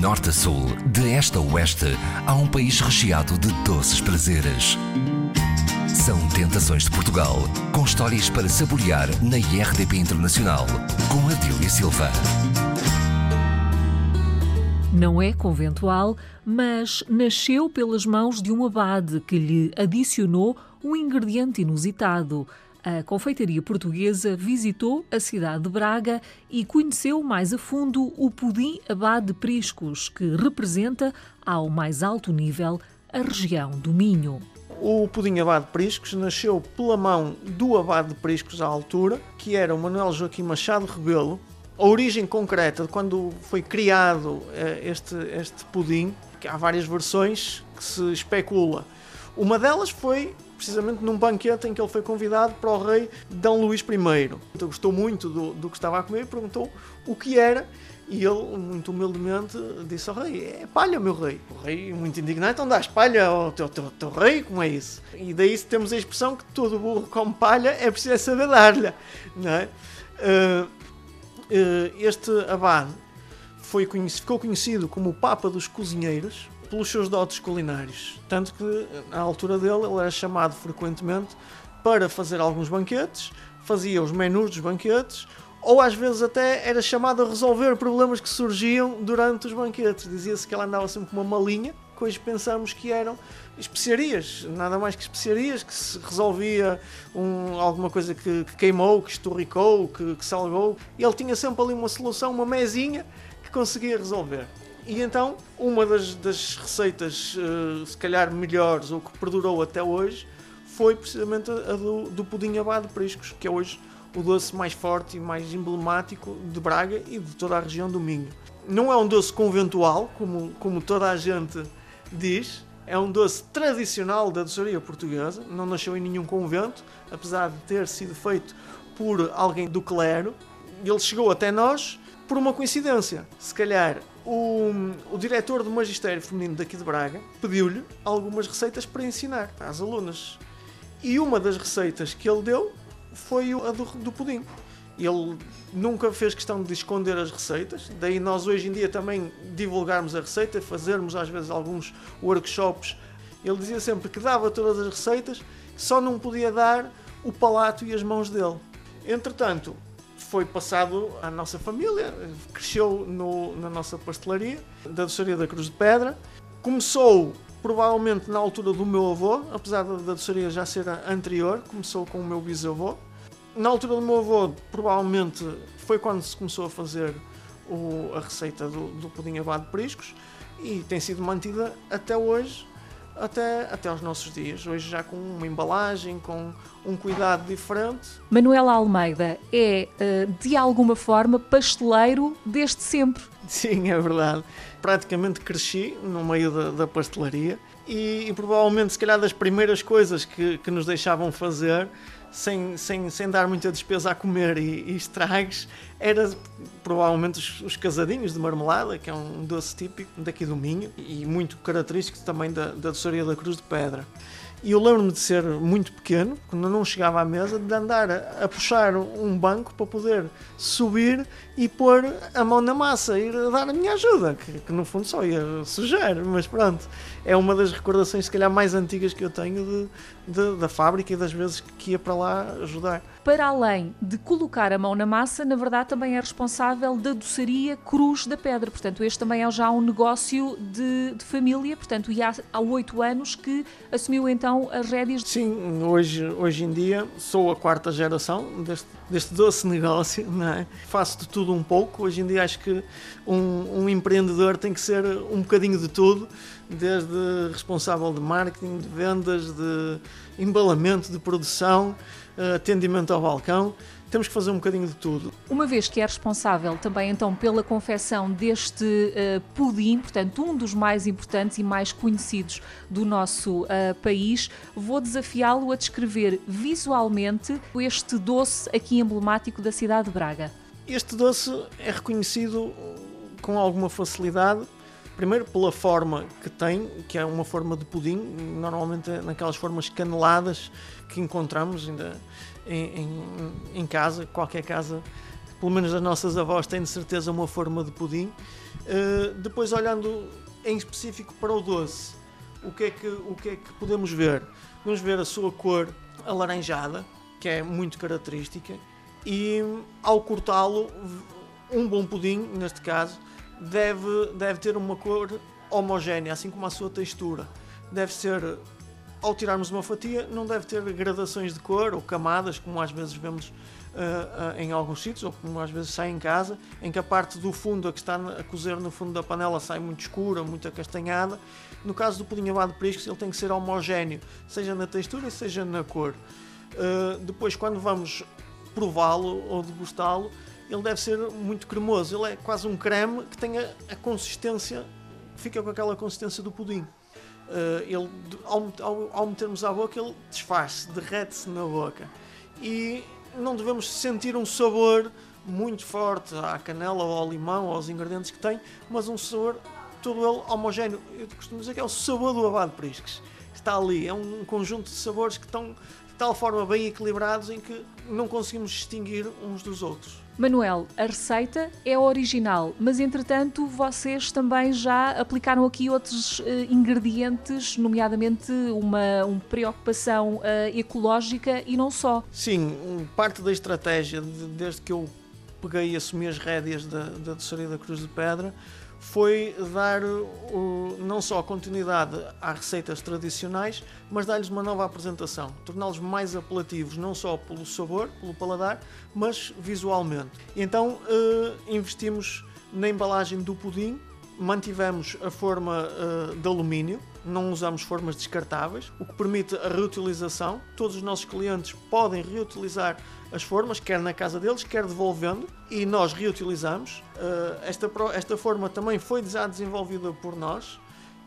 norte a sul, de este a oeste, há um país recheado de doces prazeres. São Tentações de Portugal, com histórias para saborear na IRDP Internacional, com Adília Silva. Não é conventual, mas nasceu pelas mãos de um abade que lhe adicionou um ingrediente inusitado – a confeitaria portuguesa visitou a cidade de Braga e conheceu mais a fundo o pudim abade de Priscos, que representa, ao mais alto nível, a região do Minho. O pudim abade de Priscos nasceu pela mão do abade de Priscos à altura, que era o Manuel Joaquim Machado Rebelo. A origem concreta de quando foi criado eh, este, este pudim, que há várias versões que se especula. Uma delas foi precisamente num banquete em que ele foi convidado para o rei D. Luís I. Então, gostou muito do, do que estava a comer e perguntou o que era. E ele, muito humildemente, disse ao rei: É palha, meu rei. O rei, muito indignado, então dás palha ao teu, teu, teu rei? Como é isso? E daí temos a expressão que todo burro come palha, é preciso saber dar-lhe. É? Uh, uh, este abade foi, ficou conhecido como o Papa dos Cozinheiros pelos seus dotes culinários. Tanto que, na altura dele, ele era chamado frequentemente para fazer alguns banquetes, fazia os menus dos banquetes, ou às vezes até era chamado a resolver problemas que surgiam durante os banquetes. Dizia-se que ele andava sempre com uma malinha, que hoje pensamos que eram especiarias, nada mais que especiarias, que se resolvia um, alguma coisa que, que, queimou, que esturricou, que, que salgou, e ele tinha sempre ali uma solução, uma mesinha que conseguia resolver. E então, uma das, das receitas, uh, se calhar melhores, ou que perdurou até hoje, foi precisamente a do, do pudim abade de priscos, que é hoje o doce mais forte e mais emblemático de Braga e de toda a região do Minho. Não é um doce conventual, como, como toda a gente diz, é um doce tradicional da doçaria portuguesa, não nasceu em nenhum convento, apesar de ter sido feito por alguém do clero. Ele chegou até nós por uma coincidência. Se calhar o, o diretor do Magistério Feminino daqui de Braga pediu-lhe algumas receitas para ensinar às alunas. E uma das receitas que ele deu foi a do, do pudim. Ele nunca fez questão de esconder as receitas, daí nós hoje em dia também divulgarmos a receita, fazermos às vezes alguns workshops. Ele dizia sempre que dava todas as receitas, só não podia dar o palato e as mãos dele. Entretanto, foi passado à nossa família, cresceu no, na nossa pastelaria, da doçaria da Cruz de Pedra. Começou provavelmente na altura do meu avô, apesar da doçaria já ser anterior, começou com o meu bisavô. Na altura do meu avô, provavelmente foi quando se começou a fazer o, a receita do, do pudim abado de priscos e tem sido mantida até hoje até, até aos nossos dias. Hoje já com uma embalagem, com um cuidado diferente. Manuela Almeida é, eh, de alguma forma, pasteleiro desde sempre. Sim, é verdade. Praticamente cresci no meio da, da pastelaria e, e, provavelmente, se calhar, das primeiras coisas que, que nos deixavam fazer sem, sem, sem dar muita despesa a comer e, e estragues, era provavelmente os, os, casadinhos de marmelada, que é um doce típico daqui do Minho e muito característico também da, da doçaria da Cruz de Pedra. E eu lembro-me de ser muito pequeno, quando não chegava à mesa, de andar a, puxar um banco para poder subir e pôr a mão na massa e dar a minha ajuda, que, que, no fundo só ia sujar, mas pronto. É uma das recordações, se calhar, mais antigas que eu tenho de, de, da fábrica e das vezes que ia para lá ajudar. Para além de colocar a mão na massa, na verdade também é responsável da doçaria Cruz da Pedra. Portanto, este também é já um negócio de, de família. Portanto, e há, há oito anos que assumiu então as rédeas. Sim, hoje, hoje em dia sou a quarta geração deste, deste doce negócio. Não é? Faço de tudo um pouco. Hoje em dia acho que um, um empreendedor tem que ser um bocadinho de tudo desde responsável de marketing, de vendas, de embalamento, de produção, atendimento ao balcão. Temos que fazer um bocadinho de tudo. Uma vez que é responsável também então pela confecção deste uh, pudim, portanto um dos mais importantes e mais conhecidos do nosso uh, país, vou desafiá-lo a descrever visualmente este doce aqui emblemático da cidade de Braga. Este doce é reconhecido com alguma facilidade Primeiro pela forma que tem, que é uma forma de pudim, normalmente é naquelas formas caneladas que encontramos ainda em, em, em casa, qualquer casa pelo menos as nossas avós têm de certeza uma forma de pudim. Uh, depois, olhando em específico para o doce, o que, é que, o que é que podemos ver? Vamos ver a sua cor alaranjada, que é muito característica, e ao cortá-lo, um bom pudim, neste caso, deve, deve ter uma cor homogénea, assim como a sua textura. Deve ser, ao tirarmos uma fatia, não deve ter gradações de cor ou camadas, como às vezes vemos uh, uh, em alguns sítios, ou como às vezes sai em casa, em que a parte do fundo, a que está a cozer no fundo da panela, sai muito escura, muito acastanhada. No caso do pudim abado de priscos, ele tem que ser homogéneo, seja na textura, seja na cor. Uh, depois, quando vamos prová-lo ou degustá-lo, ele deve ser muito cremoso. Ele é quase um creme que tem a, a consistência, fica com aquela consistência do pudim. Uh, ele, ao, ao, ao, metermos à boca, ele desfaz-se, derrete-se na boca. E não devemos sentir um sabor muito forte à canela ou ao limão ou aos ingredientes que tem, mas um sabor todo ele homogéneo. Eu costumo dizer que é o sabor do abado prisques. Está ali, é um conjunto de sabores que estão de tal forma bem equilibrados em que não conseguimos distinguir uns dos outros. Manuel, a receita é original, mas entretanto vocês também já aplicaram aqui outros uh, ingredientes, nomeadamente uma, uma preocupação uh, ecológica e não só. Sim, parte da estratégia, de, desde que eu peguei e assumi as rédeas da, da doçaria da Cruz de Pedra, foi dar não só continuidade às receitas tradicionais, mas dar-lhes uma nova apresentação, torná-los mais apelativos, não só pelo sabor, pelo paladar, mas visualmente. Então uh, investimos na embalagem do pudim, mantivemos a forma uh, de alumínio, não usamos formas descartáveis, o que permite a reutilização. Todos os nossos clientes podem reutilizar as formas, quer na casa deles, quer devolvendo, e nós reutilizamos. Uh, esta, esta forma também foi já desenvolvida por nós.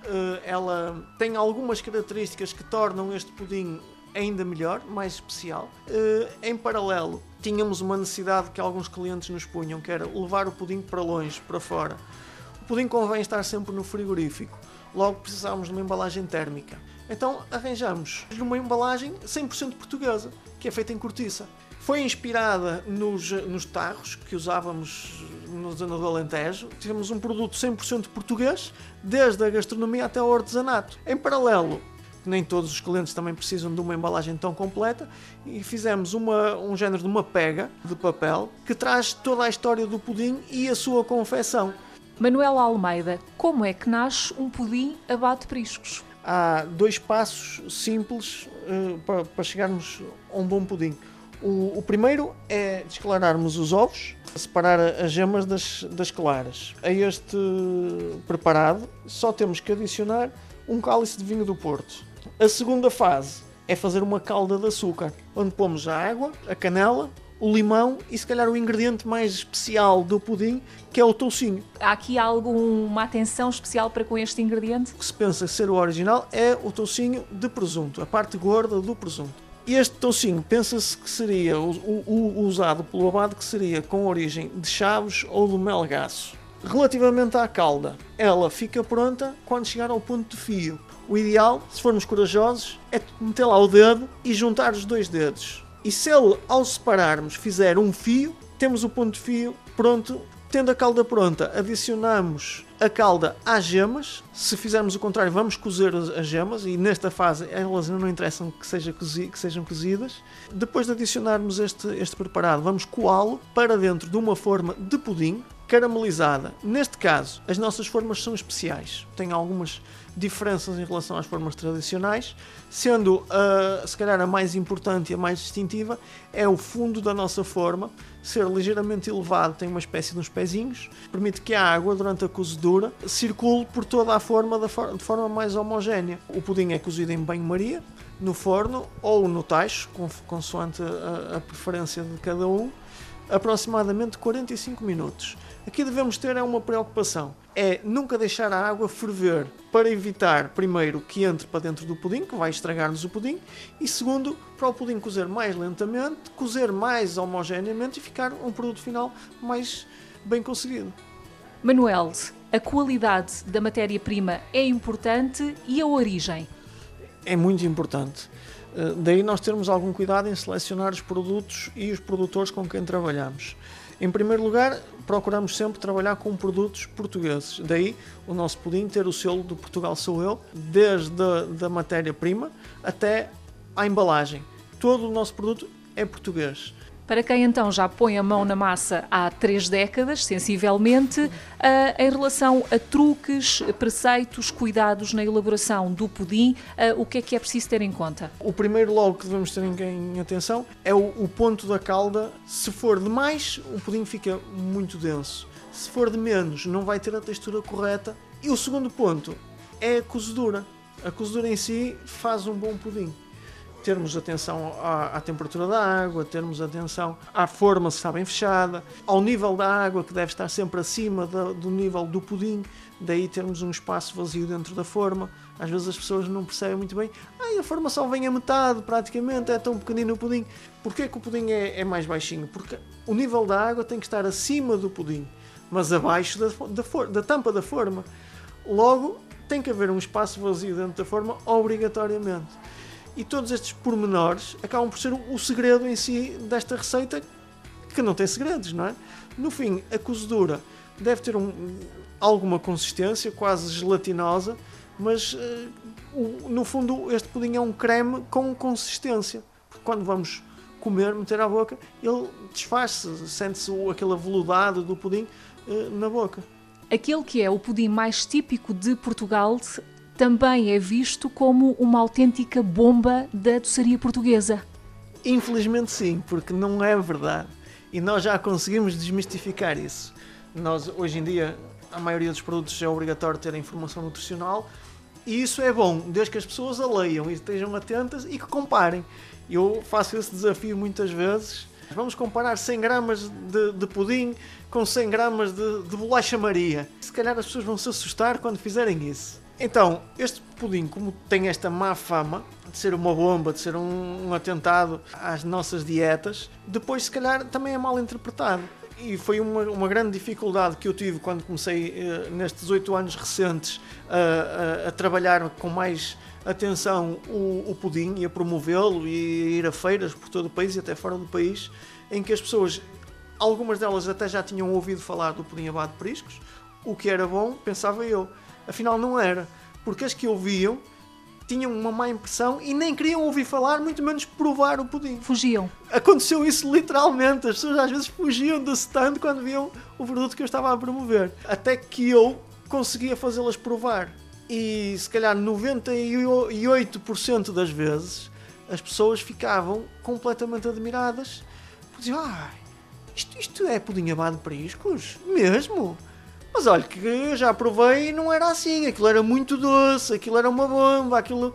Uh, ela tem algumas características que tornam este pudim ainda melhor, mais especial. Uh, em paralelo, tínhamos uma necessidade que alguns clientes nos punham, que era levar o pudim para longe, para fora. O pudim convém estar sempre no frigorífico, logo precisávamos de uma embalagem térmica. Então arranjamos uma embalagem 100% portuguesa, que é feita em cortiça. Foi inspirada nos, nos tarros que usávamos na zona do Alentejo. Tivemos um produto 100% português, desde a gastronomia até ao artesanato. Em paralelo, nem todos os clientes também precisam de uma embalagem tão completa e fizemos uma, um género de uma pega de papel que traz toda a história do pudim e a sua confecção. Manuela Almeida, como é que nasce um pudim abate priscos? Há dois passos simples uh, para, para chegarmos a um bom pudim. O, o, primeiro é desclararmos os ovos, separar as gemas das, das claras. A este preparado só temos que adicionar um cálice de vinho do Porto. A segunda fase é fazer uma calda de açúcar, onde pomos a água, a canela, o limão e se calhar o ingrediente mais especial do pudim, que é o toucinho. Há aqui alguma atenção especial para com este ingrediente? O que se pensa ser o original é o toucinho de presunto, a parte gorda do presunto. Este toucinho pensa-se que seria o, o, o, usado pelo abade que seria com origem de chaves ou do melgaço. Relativamente à calda, ela fica pronta quando chegar ao ponto de fio. O ideal, se formos corajosos, é meter lá o dedo e juntar os dois dedos. E se ele, ao separarmos, fizer um fio, temos o ponto de fio pronto Tendo a calda pronta, adicionamos a calda às gemas. Se fizermos o contrário, vamos cozer as gemas e nesta fase elas não interessam que, seja cozi que sejam cozidas. Depois de adicionarmos este, este preparado, vamos coá-lo para dentro de uma forma de pudim caramelizada. Neste caso, as nossas formas são especiais. Tem algumas diferenças em relação às formas tradicionais, sendo uh, se calhar a mais importante e a mais distintiva é o fundo da nossa forma ser ligeiramente elevado, tem uma espécie de uns pezinhos, permite que a água durante a cozedura circule por toda a forma de forma mais homogénea. O pudim é cozido em banho-maria, no forno ou no tacho, consoante a, a preferência de cada um, aproximadamente 45 minutos. Aqui devemos ter é uma preocupação, é nunca deixar a água ferver para evitar, primeiro, que entre para dentro do pudim, que vai estragar-nos o pudim, e segundo, para o pudim cozer mais lentamente, cozer mais homogeneamente e ficar um produto final mais bem conseguido. Manuel, a qualidade da matéria-prima é importante e a origem? É muito importante. Eh, daí nós termos algum cuidado em selecionar os produtos e os produtores com quem trabalhamos. Em primeiro lugar, procuramos sempre trabalhar com produtos portugueses. Daí o nosso pudim ter o selo do Portugal Sou Eu, desde a matéria-prima até à embalagem. Todo o nosso produto é português. Para quem então já põe a mão na massa há três décadas, sensivelmente, uh, em relação a truques, preceitos, cuidados na elaboração do pudim, uh, o que é que é preciso ter em conta? O primeiro logo que devemos ter em, atenção é o, ponto da calda. Se for de mais, o pudim fica muito denso. Se for de menos, não vai ter a textura correta. E o segundo ponto é a cozedura. A cozedura em si faz um bom pudim termos atenção à, à, temperatura da água, termos atenção à forma se está bem fechada, ao nível da água que deve estar sempre acima do, nível do pudim, daí termos um espaço vazio dentro da forma. Às vezes as pessoas não percebem muito bem, ah, a forma só vem a metade praticamente, é tão pequenino o pudim. Porquê que o pudim é, é mais baixinho? Porque o nível da água tem que estar acima do pudim, mas abaixo da, da, da tampa da forma. Logo, tem que haver um espaço vazio dentro da forma, obrigatoriamente. E todos estes pormenores acabam por ser o segredo em si desta receita, que não tem segredos, não é? No fim, a cozedura deve ter um, alguma consistência, quase gelatinosa, mas uh, no fundo este pudim é um creme com consistência. Porque quando vamos comer, meter à boca, ele desfaz-se, sente-se aquele aveludado do pudim uh, na boca. Aquele que é o pudim mais típico de Portugal também é visto como uma autêntica bomba da doçaria portuguesa. Infelizmente sim, porque não é verdade. E nós já conseguimos desmistificar isso. Nós, hoje em dia, a maioria dos produtos é obrigatório ter a informação nutricional e isso é bom, desde que as pessoas a leiam e estejam atentas e que comparem. Eu faço esse desafio muitas vezes. Vamos comparar 100 gramas de, de pudim com 100 gramas de, de bolacha Maria. Se calhar as pessoas vão se assustar quando fizerem isso. Então, este pudim, como tem esta má fama de ser uma bomba, de ser um, um atentado às nossas dietas, depois, se calhar, também é mal interpretado e foi uma, uma grande dificuldade que eu tive quando comecei eh, nestes oito anos recentes a, a, trabalhar com mais atenção o, o pudim e a promovê-lo e a ir a feiras por todo o país e até fora do país, em que as pessoas, algumas delas até já tinham ouvido falar do pudim abado de priscos, o que era bom, pensava eu. Afinal, não era. Porque as que ouviam tinham uma má impressão e nem queriam ouvir falar, muito menos provar o pudim. Fugiam. Aconteceu isso literalmente. As pessoas às vezes fugiam do stand quando viam o produto que eu estava a promover. Até que eu conseguia fazê-las provar. E se calhar 98% das vezes as pessoas ficavam completamente admiradas. Diziam, ah, isto, isto é pudim abado de priscos? Mesmo? Mas olha, que já provei e não era assim. Aquilo era muito doce, aquilo era uma bomba, aquilo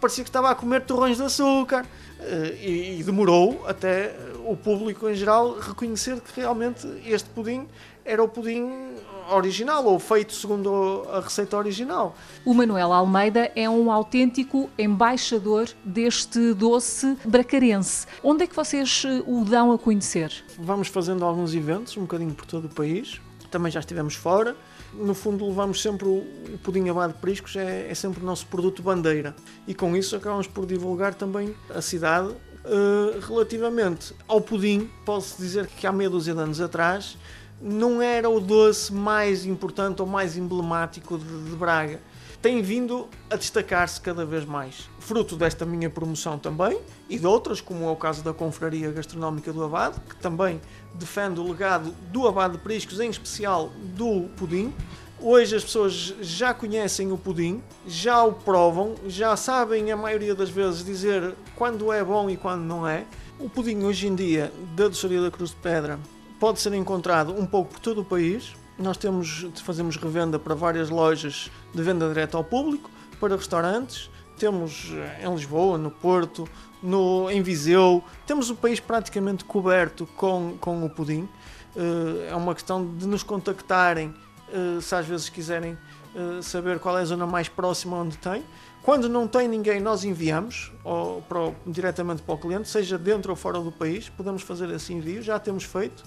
parecia que estava a comer torrões de açúcar. Eh, e, e demorou até o público em geral reconhecer que realmente este pudim era o pudim original ou feito segundo a receita original. O Manuel Almeida é um autêntico embaixador deste doce bracarense. Onde é que vocês eh, o dão a conhecer? Vamos fazendo alguns eventos, um bocadinho por todo o país também já estivemos fora. No fundo, levamos sempre o, pudim abado de priscos, é, é, sempre o nosso produto bandeira. E com isso acabamos por divulgar também a cidade. Uh, relativamente ao pudim, posso dizer que há meia dúzia de anos atrás não era o doce mais importante ou mais emblemático de, de Braga tem vindo a destacar-se cada vez mais. Fruto desta minha promoção também, e de outras, como é o caso da Confraria Gastronómica do Abade, que também defende o legado do Abade de Priscos, em especial do pudim. Hoje as pessoas já conhecem o pudim, já o provam, já sabem a maioria das vezes dizer quando é bom e quando não é. O pudim hoje em dia da Doçaria da Cruz de Pedra pode ser encontrado um pouco por todo o país, nós temos, fazemos revenda para várias lojas de venda direta ao público, para restaurantes, temos eh, em Lisboa, no Porto, no, em Viseu, temos o país praticamente coberto com, com o pudim. Uh, é uma questão de nos contactarem uh, se às vezes quiserem uh, saber qual é a zona mais próxima onde tem. Quando não tem ninguém, nós enviamos ou, para, diretamente para o cliente, seja dentro ou fora do país, podemos fazer esse envio, já temos feito.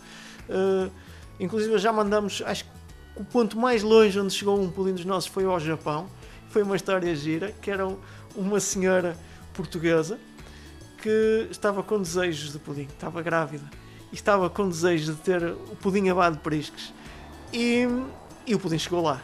Inclusive já mandamos, acho que o ponto mais longe onde chegou um pudim dos nossos foi ao Japão. Foi uma história gira, que era uma senhora portuguesa que estava com desejos de pudim, estava grávida. e estava com desejo de ter o pudim abado de priscos. E, e o pudim chegou lá.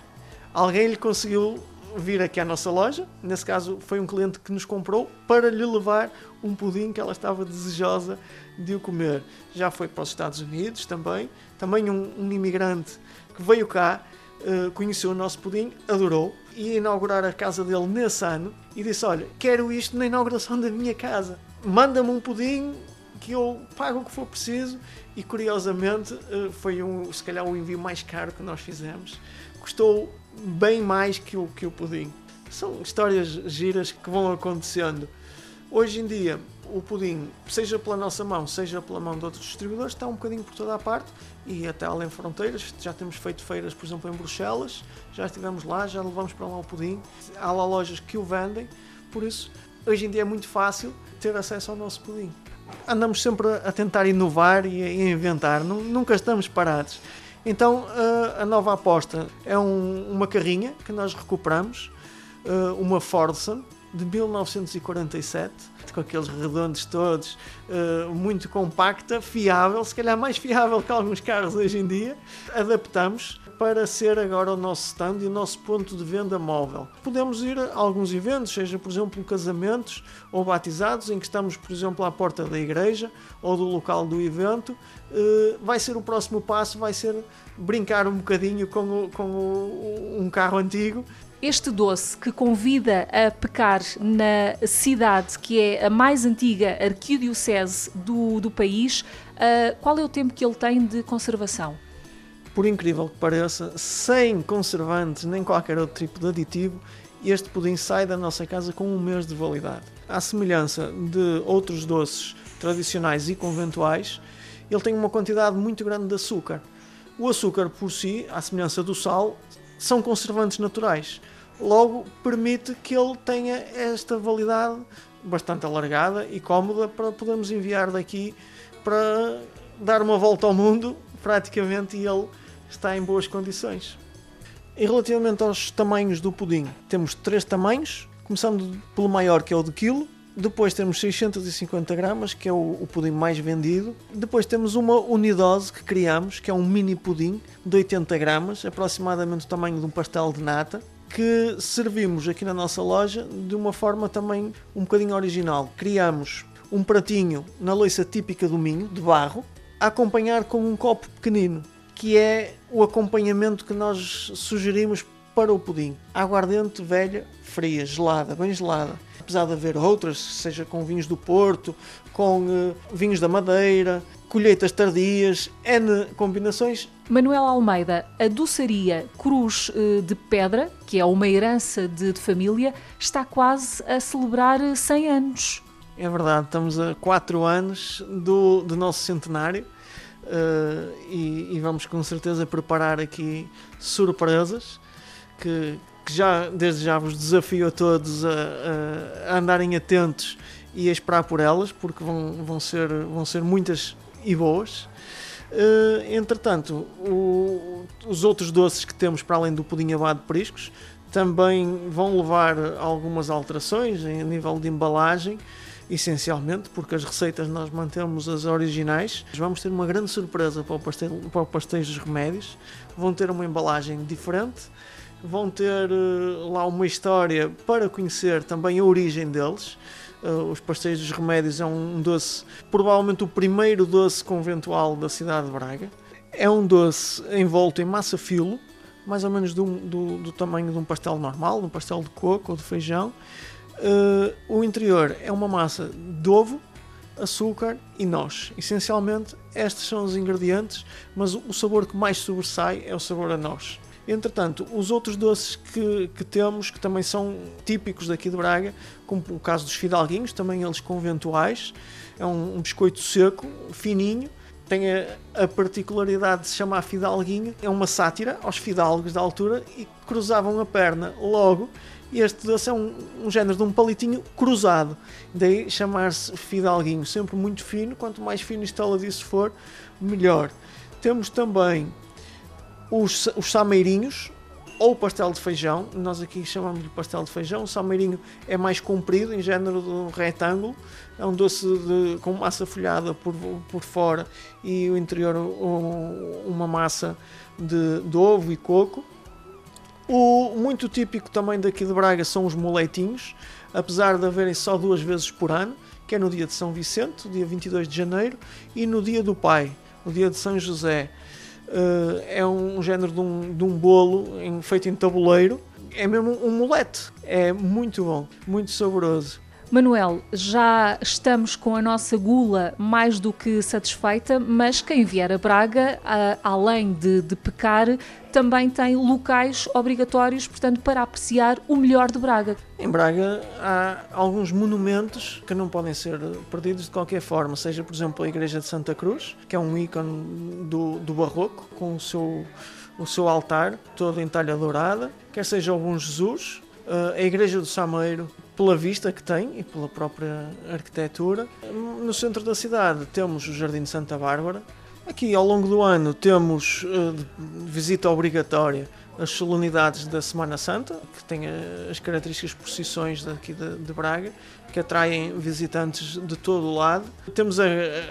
Alguém lhe conseguiu vir aqui à nossa loja, nesse caso foi um cliente que nos comprou, para lhe levar um pudim que ela estava desejosa de o comer. Já foi para os Estados Unidos também, também um, um imigrante que veio cá, uh, conheceu o nosso pudim, adorou, ia inaugurar a casa dele nesse ano e disse: Olha, quero isto na inauguração da minha casa, manda-me um pudim que eu pago o que for preciso. E curiosamente, uh, foi um, se calhar o envio mais caro que nós fizemos. Custou bem mais que o, que o pudim. São histórias giras que vão acontecendo. Hoje em dia, o pudim, seja pela nossa mão, seja pela mão de outros distribuidores, está um bocadinho por toda a parte e até além fronteiras. Já temos feito feiras, por exemplo, em Bruxelas, já estivemos lá, já levamos para lá o pudim. Há lá lojas que o vendem, por isso, hoje em dia é muito fácil ter acesso ao nosso pudim. Andamos sempre a tentar inovar e a inventar, nunca estamos parados. Então a nova aposta é um, uma carrinha que nós recuperamos, uma Fordson de 1947, com aqueles redondos todos, muito compacta, fiável, se calhar mais fiável que alguns carros hoje em dia. Adaptamos para ser agora o nosso stand e o nosso ponto de venda móvel. Podemos ir a alguns eventos, seja por exemplo casamentos ou batizados, em que estamos, por exemplo, à porta da igreja ou do local do evento. Eh, vai ser o próximo passo, vai ser brincar um bocadinho com, o, com o, um carro antigo este doce que convida a pecar na cidade que é a mais antiga arquidiocese do, do país, uh, qual é o tempo que ele tem de conservação? por incrível que pareça, sem conservantes nem qualquer outro tipo de aditivo, este pudim sai da nossa casa com um mês de validade. À semelhança de outros doces tradicionais e conventuais, ele tem uma quantidade muito grande de açúcar. O açúcar por si, à semelhança do sal, são conservantes naturais. Logo, permite que ele tenha esta validade bastante alargada e cómoda para podermos enviar daqui para dar uma volta ao mundo praticamente e ele está em boas condições. E relativamente aos tamanhos do pudim, temos três tamanhos, começando pelo maior que é o de quilo, depois temos 650 gramas, que é o, o, pudim mais vendido. Depois temos uma unidose que criamos, que é um mini pudim de 80 gramas, aproximadamente o tamanho de um pastel de nata, que servimos aqui na nossa loja de uma forma também um bocadinho original. Criamos um pratinho na louça típica do Minho, de barro, a acompanhar com um copo pequenino que é o acompanhamento que nós sugerimos para o pudim. Aguardente velha, fria, gelada, bem gelada. Apesar de haver outras, seja com vinhos do Porto, com uh, vinhos da Madeira, colheitas tardias, N combinações. Manuel Almeida, a doçaria Cruz uh, de Pedra, que é uma herança de, de família, está quase a celebrar 100 anos. É verdade, estamos a 4 anos do, do nosso centenário Uh, e, e, vamos com certeza preparar aqui surpresas que, que, já desde já vos desafio a todos a, a, andarem atentos e a esperar por elas porque vão, vão, ser, vão ser muitas e boas. Uh, entretanto, o, os outros doces que temos para além do pudim abado de priscos também vão levar algumas alterações em nível de embalagem essencialmente, porque as receitas nós mantemos as originais. Vamos ter uma grande surpresa para o, pastel, para o pastéis dos remédios. Vão ter uma embalagem diferente, vão ter uh, lá uma história para conhecer também a origem deles. Uh, os pastéis dos remédios é um doce, provavelmente o primeiro doce conventual da cidade de Braga. É um doce envolto em massa filo, mais ou menos do, do, do tamanho de um pastel normal, de um pastel de coco ou de feijão Uh, o interior é uma massa de ovo, açúcar e noz. Essencialmente, estes são os ingredientes, mas o sabor que mais sobressai é o sabor a noz. Entretanto, os outros doces que, que, temos, que também são típicos daqui de Braga, como o caso dos fidalguinhos, também eles conventuais, é um, um biscoito seco, fininho, tem a, a, particularidade de se chamar fidalguinho, é uma sátira aos fidalgos da altura e cruzavam a perna logo este doce é um, um género de um palitinho cruzado, daí chamar-se fidalguinho, sempre muito fino, quanto mais fino e estaladiço for, melhor. Temos também os, os sameirinhos, ou pastel de feijão, nós aqui chamamos de pastel de feijão. O salmeirinho é mais comprido, em género de um retângulo. É um doce de, com massa folhada por, por fora e o interior um, uma massa de, de ovo e coco. O muito típico também daqui de Braga são os moletinhos, apesar de haverem só duas vezes por ano, que é no dia de São Vicente, dia 22 de janeiro, e no dia do Pai, o dia de São José. Uh, é um género de um, de um bolo feito em tabuleiro. É mesmo um molete. É muito bom, muito saboroso. Manuel, já estamos com a nossa gula mais do que satisfeita, mas quem vier a Braga, além de, de pecar, também tem locais obrigatórios, portanto, para apreciar o melhor de Braga. Em Braga há alguns monumentos que não podem ser perdidos de qualquer forma, seja, por exemplo, a Igreja de Santa Cruz, que é um ícone do, do Barroco, com o seu, o seu altar todo em talha dourada, quer seja o Bom Jesus, a Igreja do Sameiro, pela vista que tem e pela própria arquitetura. No centro da cidade temos o Jardim de Santa Bárbara. Aqui ao longo do ano temos uh, visita obrigatória as solenidades da Semana Santa, que têm as características procissões daqui de, de Braga, que atraem visitantes de todo o lado. Temos a,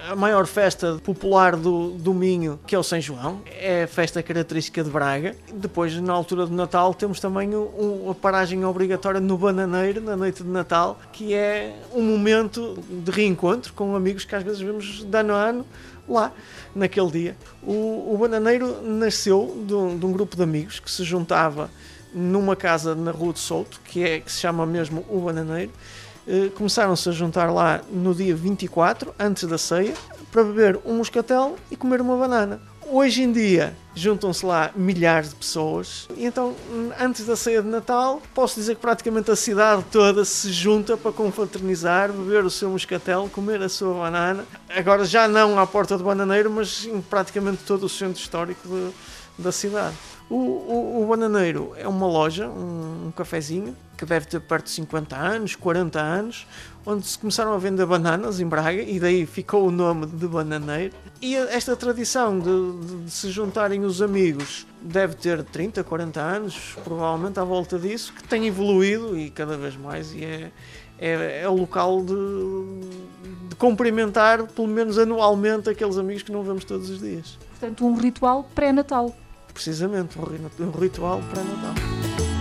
a, maior festa popular do, do Minho, que é o São João, é a festa característica de Braga. Depois, na altura do Natal, temos também um, a paragem obrigatória no Bananeiro, na noite de Natal, que é um momento de reencontro com amigos que às vezes vemos de ano a ano lá, naquele dia. O, o Bananeiro nasceu de um, de um grupo de amigos que se juntava numa casa na Rua de Souto, que, é, que se chama mesmo o Bananeiro, eh, começaram-se a juntar lá no dia 24, antes da ceia, para beber um moscatel e comer uma banana. Hoje em dia juntam-se lá milhares de pessoas e então antes da ceia de Natal posso dizer que praticamente a cidade toda se junta para confraternizar, beber o seu moscatel, comer a sua banana. Agora já não à porta do bananeiro, mas em praticamente todo o centro histórico de, da cidade. O, o, o, Bananeiro é uma loja, um, um cafezinho, que deve ter perto de 50 anos, 40 anos, onde se começaram a vender bananas em Braga e daí ficou o nome de Bananeiro. E esta tradição de, de, se juntarem os amigos deve ter 30, 40 anos, provavelmente à volta disso, que tem evoluído e cada vez mais e é, é, é o local de, de cumprimentar, pelo menos anualmente, aqueles amigos que não vemos todos os dias. Portanto, um ritual pré-natal precisamente um ritual pré-natal.